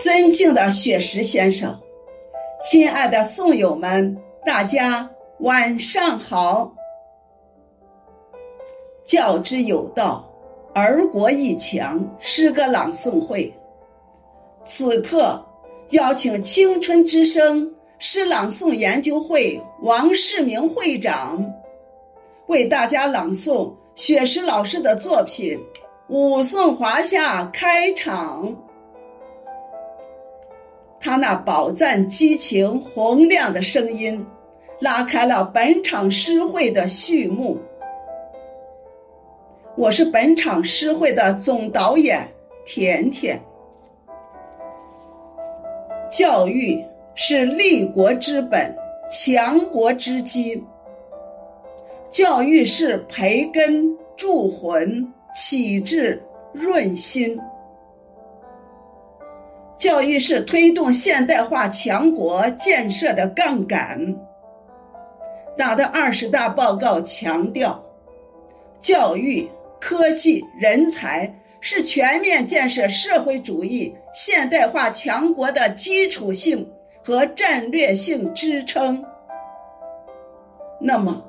尊敬的雪石先生，亲爱的宋友们，大家晚上好。教之有道，儿国亦强诗歌朗诵会，此刻邀请青春之声诗朗诵研究会王世明会长为大家朗诵雪石老师的作品《武颂华夏》开场。他那饱赞激情、洪亮的声音，拉开了本场诗会的序幕。我是本场诗会的总导演甜甜。教育是立国之本、强国之基。教育是培根、铸魂、启智、润心。教育是推动现代化强国建设的杠杆。党的二十大报告强调，教育、科技、人才是全面建设社会主义现代化强国的基础性和战略性支撑。那么，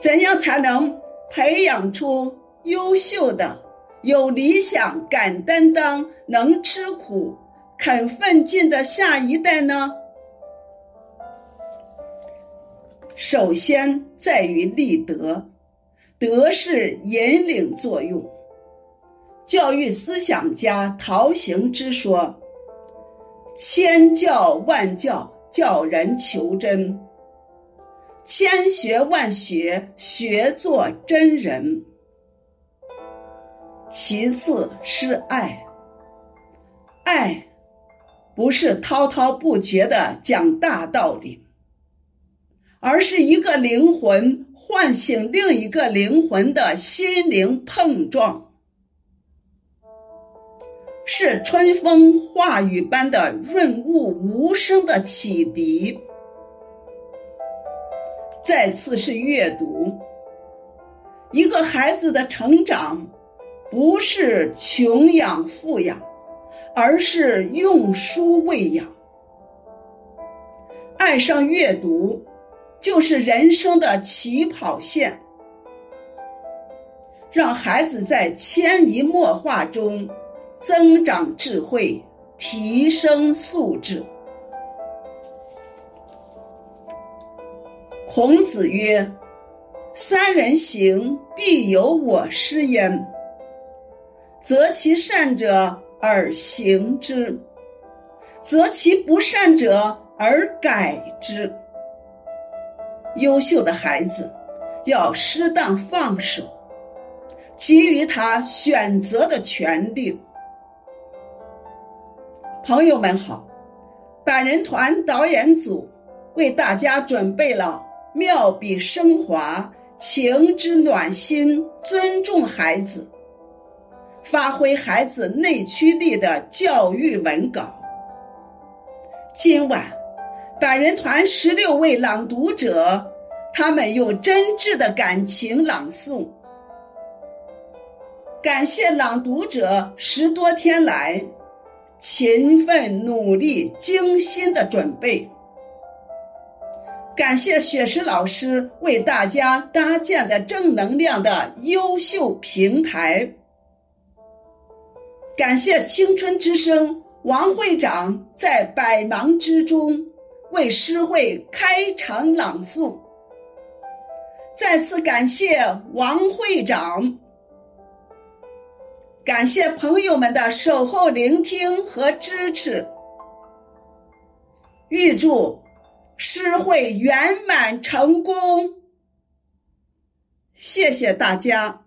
怎样才能培养出优秀的？有理想、敢担当、能吃苦、肯奋进的下一代呢？首先在于立德，德是引领作用。教育思想家陶行知说：“千教万教，教人求真；千学万学，学做真人。”其次是爱，爱不是滔滔不绝的讲大道理，而是一个灵魂唤醒另一个灵魂的心灵碰撞，是春风化雨般的润物无声的启迪。再次是阅读，一个孩子的成长。不是穷养富养，而是用书喂养。爱上阅读，就是人生的起跑线。让孩子在潜移默化中增长智慧，提升素质。孔子曰：“三人行，必有我师焉。”择其善者而行之，择其不善者而改之。优秀的孩子要适当放手，给予他选择的权利。朋友们好，百人团导演组为大家准备了妙笔升华、情之暖心、尊重孩子。发挥孩子内驱力的教育文稿。今晚，百人团十六位朗读者，他们用真挚的感情朗诵。感谢朗读者十多天来勤奋努力、精心的准备。感谢雪石老师为大家搭建的正能量的优秀平台。感谢青春之声王会长在百忙之中为诗会开场朗诵。再次感谢王会长，感谢朋友们的守候聆听和支持。预祝诗会圆满成功，谢谢大家。